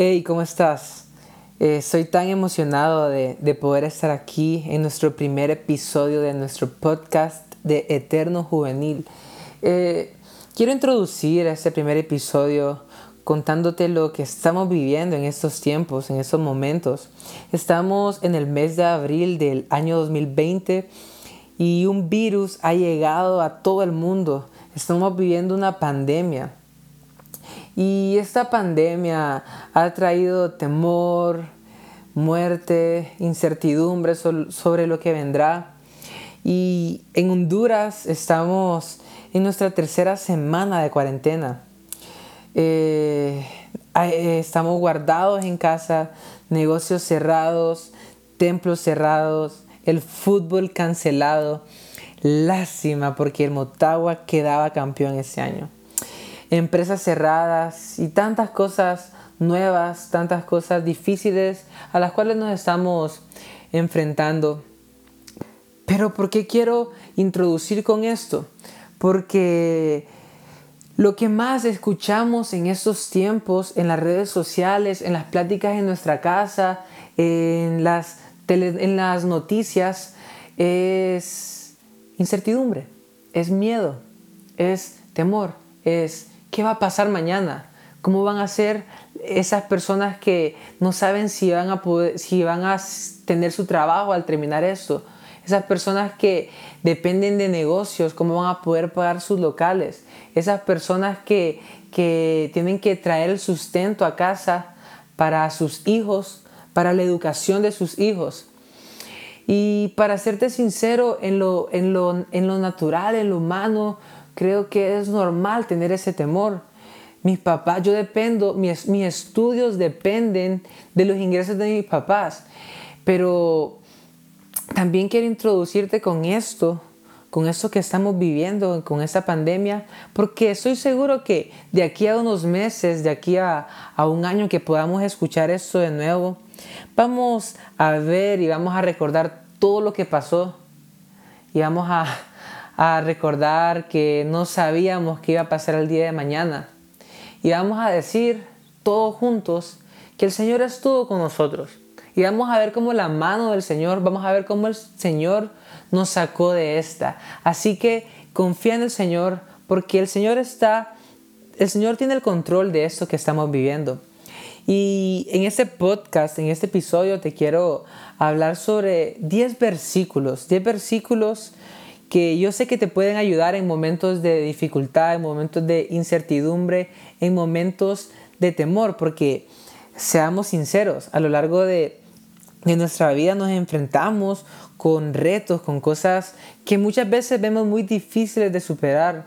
Hey, ¿cómo estás? Eh, soy tan emocionado de, poder estar aquí en nuestro primer episodio de nuestro podcast de Eterno Juvenil. Eh, quiero introducir este primer episodio contándote lo que estamos viviendo en estos tiempos, en estos momentos. Estamos en el mes de abril del año 2020 y un virus ha llegado a todo el mundo. Estamos viviendo una pandemia. Y esta pandemia ha traído temor, muerte, incertidumbre sobre lo que vendrá. Y en Honduras estamos en nuestra tercera semana de cuarentena. Eh, eh, estamos guardados en casa, negocios cerrados, templos cerrados, el fútbol cancelado. Lástima porque el Motagua quedaba campeón ese año empresas cerradas y tantas cosas nuevas, tantas cosas difíciles a las cuales nos estamos enfrentando. Pero ¿por qué quiero introducir con esto? Porque lo que más escuchamos en estos tiempos, en las redes sociales, en las pláticas en nuestra casa, en las, en las noticias, es incertidumbre, es miedo, es temor, es ¿Qué va a pasar mañana? ¿Cómo van a ser esas personas que no saben si van a, poder, si van a tener su trabajo al terminar esto? Esas personas que dependen de negocios, ¿cómo van a poder pagar sus locales? Esas personas que, que tienen que traer el sustento a casa para sus hijos, para la educación de sus hijos. Y para serte sincero, en lo, en lo, en lo natural, en lo humano, creo que es normal tener ese temor. Mis papás, yo dependo, mis, mis estudios dependen de los ingresos de mis papás. Pero también quiero introducirte con esto, con esto que estamos viviendo, con esta pandemia, porque estoy seguro que de aquí a unos meses, de aquí a, a, un año que podamos escuchar esto de nuevo, vamos a ver y vamos a recordar todo lo que pasó y vamos a, a recordar que no sabíamos qué iba a pasar el día de mañana. Y vamos a decir todos juntos que el Señor estuvo con nosotros. Y vamos a ver cómo la mano del Señor, vamos a ver cómo el Señor nos sacó de esta. Así que confía en el Señor porque el Señor está, el Señor tiene el control de esto que estamos viviendo. Y en este podcast, en este episodio, te quiero hablar sobre 10 versículos, 10 versículos que yo sé que te pueden ayudar en momentos de dificultad, en momentos de incertidumbre, en momentos de temor, porque seamos sinceros, a lo largo de, nuestra vida nos enfrentamos con retos, con cosas que muchas veces vemos muy difíciles de superar.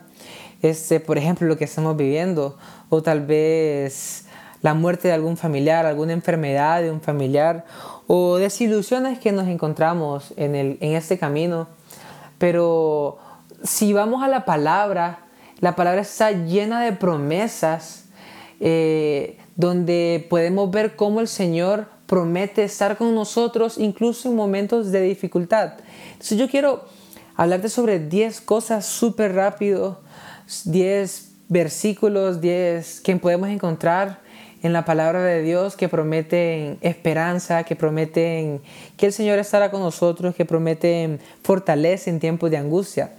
Este, por ejemplo, lo que estamos viviendo, o tal vez la muerte de algún familiar, alguna enfermedad de un familiar, o desilusiones que nos encontramos en, el, en este camino. Pero si vamos a la palabra, la palabra está llena de promesas eh, donde podemos ver cómo el Señor promete estar con nosotros incluso en momentos de dificultad. Entonces yo quiero hablarte sobre 10 cosas súper rápido, 10 versículos, 10 que podemos encontrar en la palabra de Dios que prometen esperanza, que prometen que el Señor estará con nosotros, que prometen fortaleza en tiempos de angustia.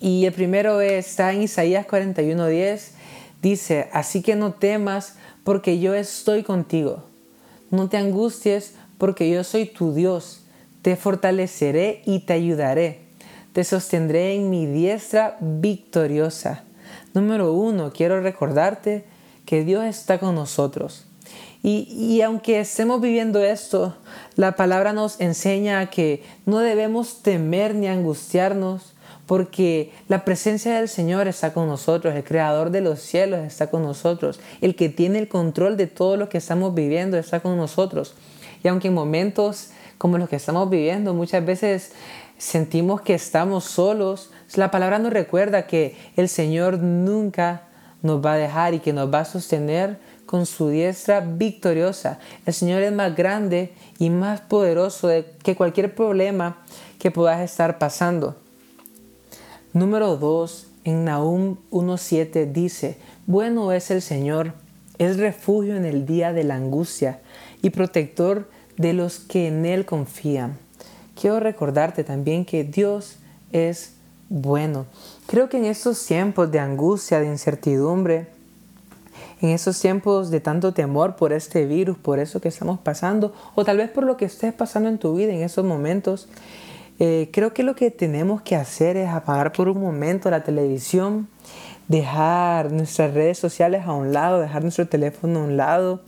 Y el primero está en Isaías 41:10, dice, así que no temas porque yo estoy contigo. No te angusties porque yo soy tu Dios. Te fortaleceré y te ayudaré. Te sostendré en mi diestra victoriosa. Número uno, quiero recordarte que Dios está con nosotros. Y, aunque estemos viviendo esto, la palabra nos enseña que no debemos temer ni angustiarnos, porque la presencia del Señor está con nosotros, el creador de los cielos está con nosotros, el que tiene el control de todo lo que estamos viviendo está con nosotros. Y aunque en momentos como los que estamos viviendo muchas veces sentimos que estamos solos, la palabra nos recuerda que el Señor nunca nos va a dejar y que nos va a sostener con su diestra victoriosa. El Señor es más grande y más poderoso que cualquier problema que puedas estar pasando. Número 2, en Nahum 1.7 dice, bueno es el Señor es refugio en el día de la angustia y protector de los que en Él confían. Quiero recordarte también que Dios es bueno. Creo que en estos tiempos de angustia, de incertidumbre, en esos tiempos de tanto temor por este virus, por eso que estamos pasando, o tal vez por lo que estés pasando en tu vida en esos momentos, eh, creo que lo que tenemos que hacer es apagar por un momento la televisión, dejar nuestras redes sociales a un lado, dejar nuestro teléfono a un lado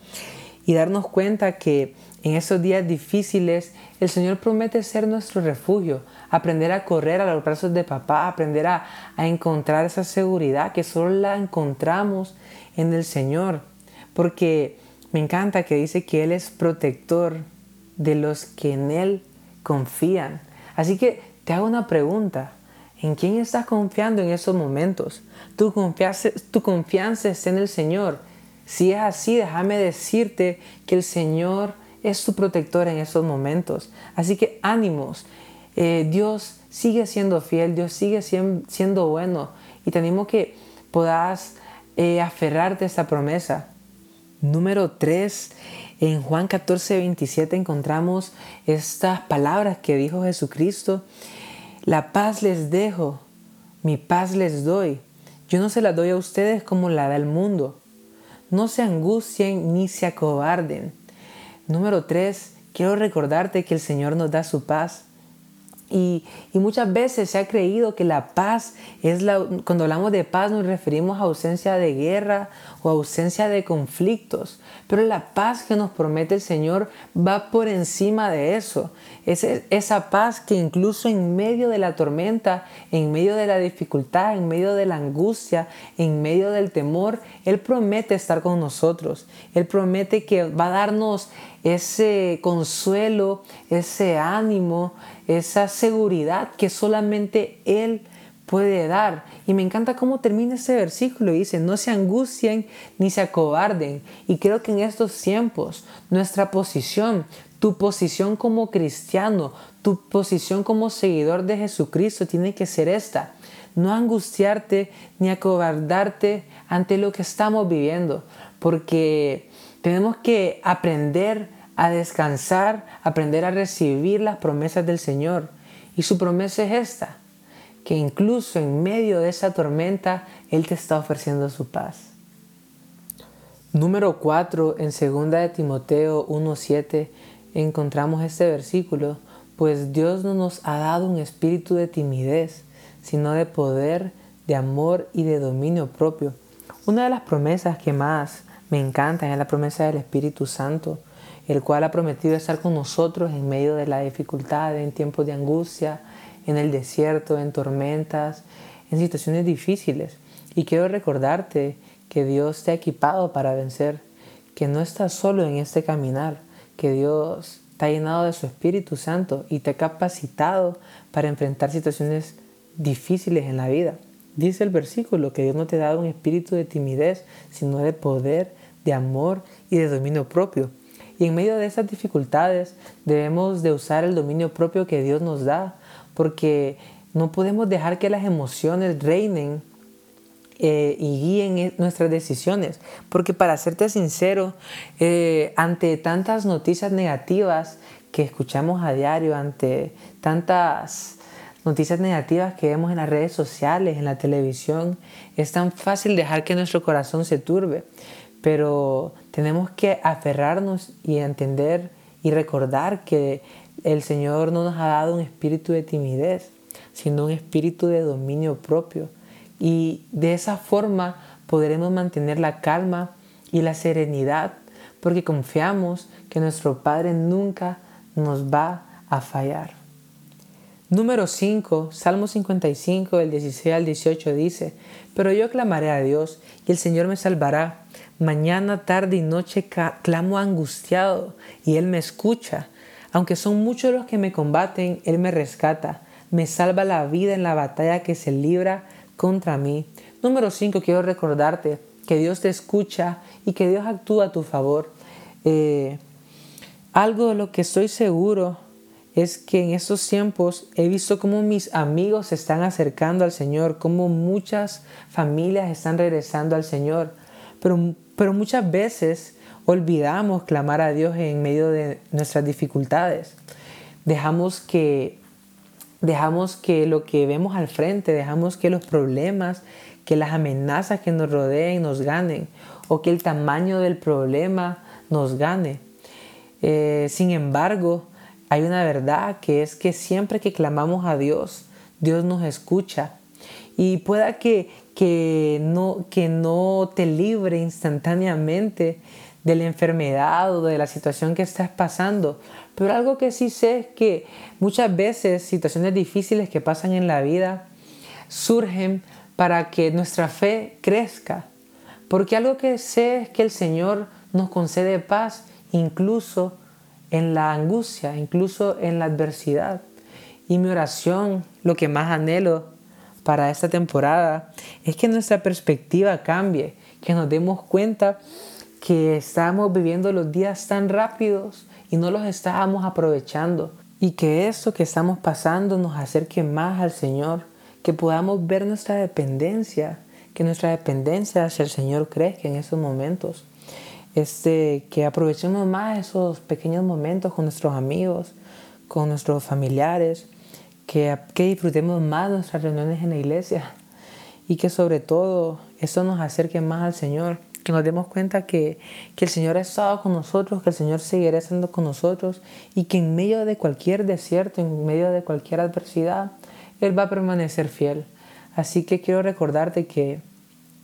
y darnos cuenta que en esos días difíciles el Señor promete ser nuestro refugio, aprender a correr a los brazos de papá, aprender a, a encontrar esa seguridad que solo la encontramos en el Señor. Porque me encanta que dice que Él es protector de los que en Él confían. Así que te hago una pregunta. ¿En quién estás confiando en esos momentos? Tu tu confianza está en el Señor. Si es así, déjame decirte que el Señor es tu protector en esos momentos. Así que ánimos. Eh, Dios sigue siendo fiel, Dios sigue siendo bueno. Y te animo que puedas eh, aferrarte a esta promesa. Número 3, en Juan 14, 27 encontramos estas palabras que dijo Jesucristo. La paz les dejo, mi paz les doy. Yo no se la doy a ustedes como la da el mundo. No se angustien ni se acobarden. Número 3, quiero recordarte que el Señor nos da su paz. Y, muchas veces se ha creído que la paz es la, cuando hablamos de paz nos referimos a ausencia de guerra o ausencia de conflictos, pero la paz que nos promete el Señor va por encima de eso. Es esa paz que incluso en medio de la tormenta, en medio de la dificultad, en medio de la angustia, en medio del temor, Él promete estar con nosotros. Él promete que va a darnos ese consuelo, ese ánimo, esa seguridad que solamente Él puede dar. Y me encanta cómo termina ese versículo dice, no se angustien ni se acobarden. Y creo que en estos tiempos nuestra posición, tu posición como cristiano, tu posición como seguidor de Jesucristo tiene que ser esta. No angustiarte ni acobardarte ante lo que estamos viviendo, porque tenemos que aprender a descansar, aprender a recibir las promesas del Señor. Y su promesa es esta, que incluso en medio de esa tormenta, Él te está ofreciendo su paz. Número 4, en 2 de Timoteo 1.7, encontramos este versículo, pues Dios no nos ha dado un espíritu de timidez, sino de poder, de amor y de dominio propio. Una de las promesas que más me encantan es la promesa del Espíritu Santo el cual ha prometido estar con nosotros en medio de la dificultad, en tiempos de angustia, en el desierto, en tormentas, en situaciones difíciles. Y quiero recordarte que Dios te ha equipado para vencer, que no estás solo en este caminar, que Dios te ha llenado de su Espíritu Santo y te ha capacitado para enfrentar situaciones difíciles en la vida. Dice el versículo que Dios no te ha dado un espíritu de timidez, sino de poder, de amor y de dominio propio. Y en medio de esas dificultades debemos de usar el dominio propio que Dios nos da, porque no podemos dejar que las emociones reinen eh, y guíen e, nuestras decisiones. Porque para serte sincero, eh, ante tantas noticias negativas que escuchamos a diario, ante tantas noticias negativas que vemos en las redes sociales, en la televisión, es tan fácil dejar que nuestro corazón se turbe pero tenemos que aferrarnos y entender y recordar que el Señor no nos ha dado un espíritu de timidez, sino un espíritu de dominio propio. Y de esa forma podremos mantener la calma y la serenidad, porque confiamos que nuestro Padre nunca nos va a fallar. Número 5, Salmo 55, del 16 al 18 dice, Pero yo clamaré a Dios y el Señor me salvará. Mañana, tarde y noche clamo angustiado y Él me escucha. Aunque son muchos los que me combaten, Él me rescata. Me salva la vida en la batalla que se libra contra mí. Número 5, quiero recordarte que Dios te escucha y que Dios actúa a tu favor. Eh, algo de lo que estoy seguro es que en estos tiempos he visto cómo mis amigos se están acercando al Señor, cómo muchas familias están regresando al Señor, pero pero muchas veces olvidamos clamar a Dios en medio de nuestras dificultades. Dejamos que, dejamos que lo que vemos al frente, dejamos que los problemas, que las amenazas que nos rodeen nos ganen o que el tamaño del problema nos gane. Eh, sin embargo, hay una verdad que es que siempre que clamamos a Dios, Dios nos escucha. Y pueda que, que, no, que no te libre instantáneamente de la enfermedad o de la situación que estás pasando. Pero algo que sí sé es que muchas veces situaciones difíciles que pasan en la vida surgen para que nuestra fe crezca. Porque algo que sé es que el Señor nos concede paz incluso en la angustia, incluso en la adversidad. Y mi oración, lo que más anhelo para esta temporada, es que nuestra perspectiva cambie, que nos demos cuenta que estamos viviendo los días tan rápidos y no los estábamos aprovechando. Y que esto que estamos pasando nos acerque más al Señor, que podamos ver nuestra dependencia, que nuestra dependencia hacia el Señor crezca en esos momentos este, que aprovechemos más esos pequeños momentos con nuestros amigos, con nuestros familiares, que, que disfrutemos más nuestras reuniones en la iglesia y que sobre todo eso nos acerque más al Señor, que nos demos cuenta que, que el Señor ha estado con nosotros, que el Señor seguirá estando con nosotros y que en medio de cualquier desierto, en medio de cualquier adversidad, Él va a permanecer fiel. Así que quiero recordarte que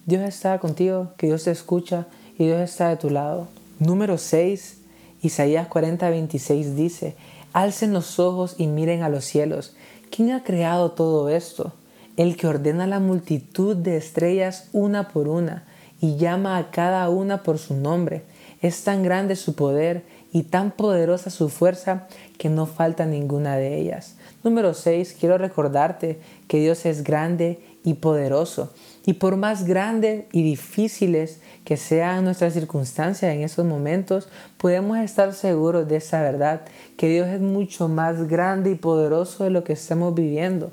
Dios está contigo, que Dios te escucha y Dios está de tu lado. Número 6, Isaías 40, 26 dice, Alcen los ojos y miren a los cielos. ¿Quién ha creado todo esto? El que ordena la multitud de estrellas una por una y llama a cada una por su nombre. Es tan grande su poder y tan poderosa su fuerza que no falta ninguna de ellas. Número 6. Quiero recordarte que Dios es grande y poderoso. Y por más grandes y difíciles que sean nuestras circunstancias en esos momentos, podemos estar seguros de esa verdad, que Dios es mucho más grande y poderoso de lo que estamos viviendo.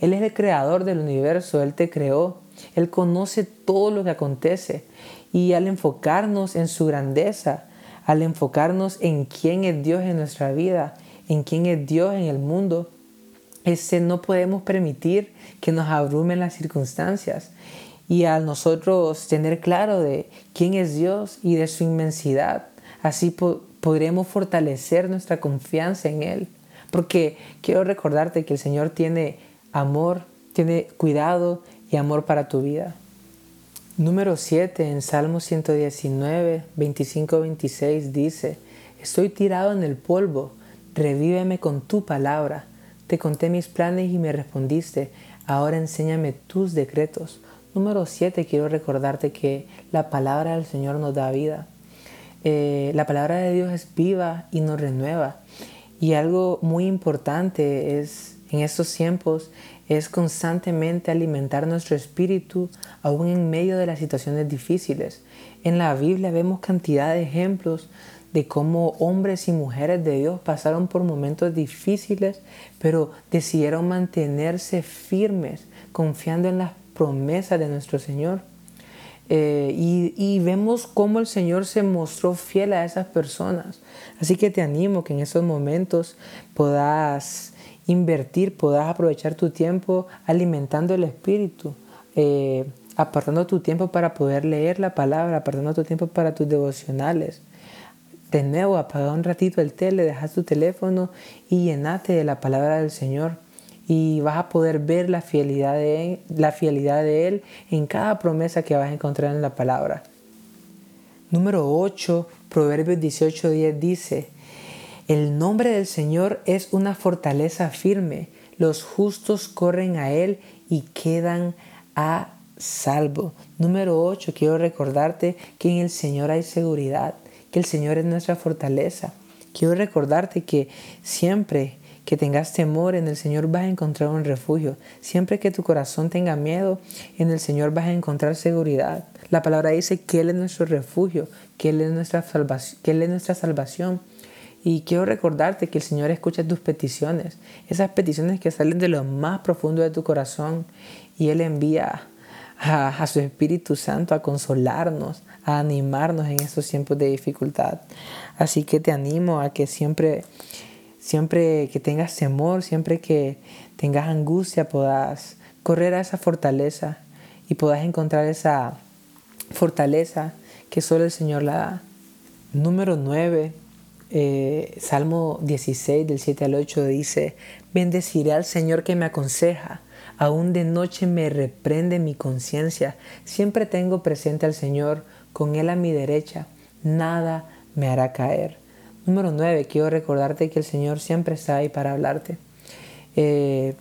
Él es el creador del universo, Él te creó, Él conoce todo lo que acontece. Y al enfocarnos en su grandeza, al enfocarnos en quién es Dios en nuestra vida, en quién es Dios en el mundo, ese no podemos permitir que nos abrumen las circunstancias. Y al nosotros tener claro de quién es Dios y de su inmensidad, así podremos fortalecer nuestra confianza en Él. Porque quiero recordarte que el Señor tiene amor, tiene cuidado y amor para tu vida. Número 7 en Salmo 119, 25-26 dice, Estoy tirado en el polvo, revíveme con tu palabra. Te conté mis planes y me respondiste, ahora enséñame tus decretos. Número 7, quiero recordarte que la palabra del Señor nos da vida. Eh, la palabra de Dios es viva y nos renueva. Y algo muy importante es en estos tiempos es constantemente alimentar nuestro espíritu aún en medio de las situaciones difíciles. En la Biblia vemos cantidad de ejemplos de cómo hombres y mujeres de Dios pasaron por momentos difíciles, pero decidieron mantenerse firmes, confiando en las promesas de nuestro Señor. Eh, y, y, vemos cómo el Señor se mostró fiel a esas personas. Así que te animo que en esos momentos puedas invertir, puedas aprovechar tu tiempo alimentando el Espíritu, eh, apartando tu tiempo para poder leer la palabra, apartando tu tiempo para tus devocionales de nuevo apaga un ratito el tele, dejas tu teléfono y llenate de la palabra del Señor. Y vas a poder ver la fidelidad, de la fidelidad de Él en cada promesa que vas a encontrar en la palabra. Número 8, Proverbios 18:10 dice, El nombre del Señor es una fortaleza firme, los justos corren a Él y quedan a salvo. Número 8, quiero recordarte que en el Señor hay seguridad que el Señor es nuestra fortaleza. Quiero recordarte que siempre que tengas temor, en el Señor vas a encontrar un refugio. Siempre que tu corazón tenga miedo, en el Señor vas a encontrar seguridad. La palabra dice que Él es nuestro refugio, que Él es nuestra salvación. Que Él es nuestra salvación. Y quiero recordarte que el Señor escucha tus peticiones, esas peticiones que salen de lo más profundo de tu corazón y Él envía a, su Espíritu Santo a consolarnos, a animarnos en estos tiempos de dificultad. Así que te animo a que siempre, siempre que tengas temor, siempre que tengas angustia, puedas correr a esa fortaleza y puedas encontrar esa fortaleza que solo el Señor la da. Número 9, eh, Salmo 16 del 7 al 8 dice, bendeciré al Señor que me aconseja Aún de noche me reprende mi conciencia. Siempre tengo presente al Señor, con Él a mi derecha. Nada me hará caer. Número 9. Quiero recordarte que el Señor siempre está ahí para hablarte. Eh,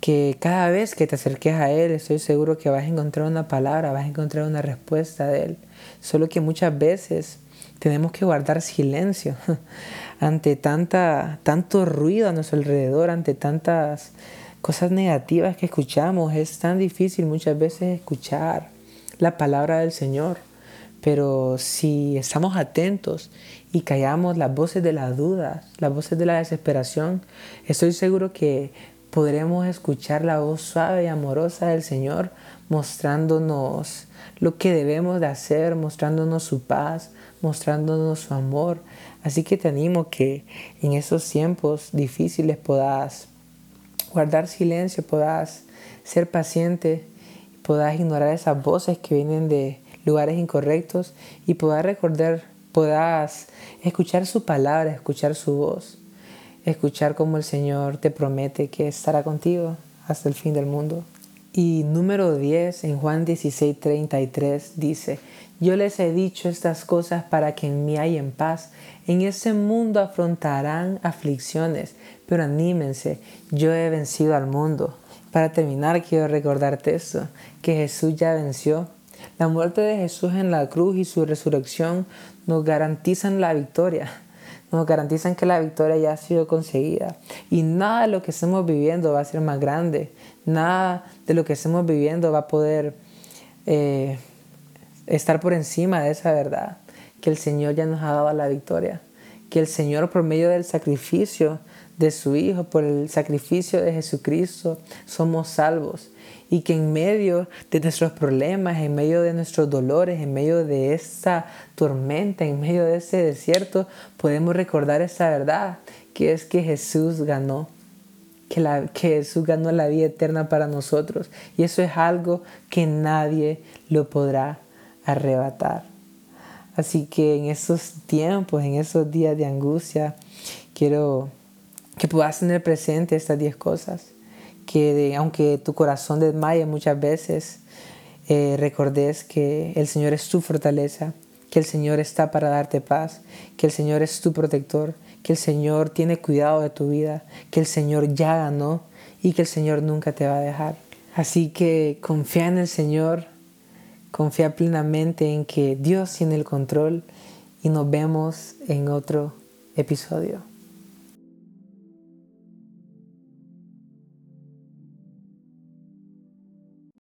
que cada vez que te acerques a Él, estoy seguro que vas a encontrar una palabra, vas a encontrar una respuesta de Él. Solo que muchas veces tenemos que guardar silencio ante tanta, tanto ruido a nuestro alrededor, ante tantas cosas negativas que escuchamos. Es tan difícil muchas veces escuchar la palabra del Señor. Pero si estamos atentos y callamos las voces de las dudas, las voces de la desesperación, estoy seguro que podremos escuchar la voz suave y amorosa del Señor mostrándonos lo que debemos de hacer, mostrándonos su paz, mostrándonos su amor. Así que te animo que en esos tiempos difíciles puedas guardar silencio, puedas ser paciente, puedas ignorar esas voces que vienen de lugares incorrectos y puedas recordar, puedas escuchar su palabra, escuchar su voz, escuchar cómo el Señor te promete que estará contigo hasta el fin del mundo. Y número 10 en Juan 16, 33 dice, yo les he dicho estas cosas para que en mí en paz. En ese mundo afrontarán aflicciones, pero anímense, yo he vencido al mundo. Para terminar, quiero recordarte esto, que Jesús ya venció. La muerte de Jesús en la cruz y su resurrección nos garantizan la victoria. Nos garantizan que la victoria ya ha sido conseguida. Y nada de lo que estemos viviendo va a ser más grande. Nada de lo que estemos viviendo va a poder eh, estar por encima de esa verdad. Que el Señor ya nos ha dado la victoria. Que el Señor por medio del sacrificio de su Hijo, por el sacrificio de Jesucristo, somos salvos. Y que en medio de nuestros problemas, en medio de nuestros dolores, en medio de esta tormenta, en medio de ese desierto, podemos recordar esa verdad, que es que Jesús ganó. Que, la, que Jesús ganó la vida eterna para nosotros. Y eso es algo que nadie lo podrá arrebatar. Así que en esos tiempos, en esos días de angustia, quiero que puedas tener presente estas 10 cosas. Que aunque tu corazón desmaye muchas veces, eh, recordes que el Señor es tu fortaleza, que el Señor está para darte paz, que el Señor es tu protector, que el Señor tiene cuidado de tu vida, que el Señor ya ganó y que el Señor nunca te va a dejar. Así que confía en el Señor, confía plenamente en que Dios tiene el control y nos vemos en otro episodio.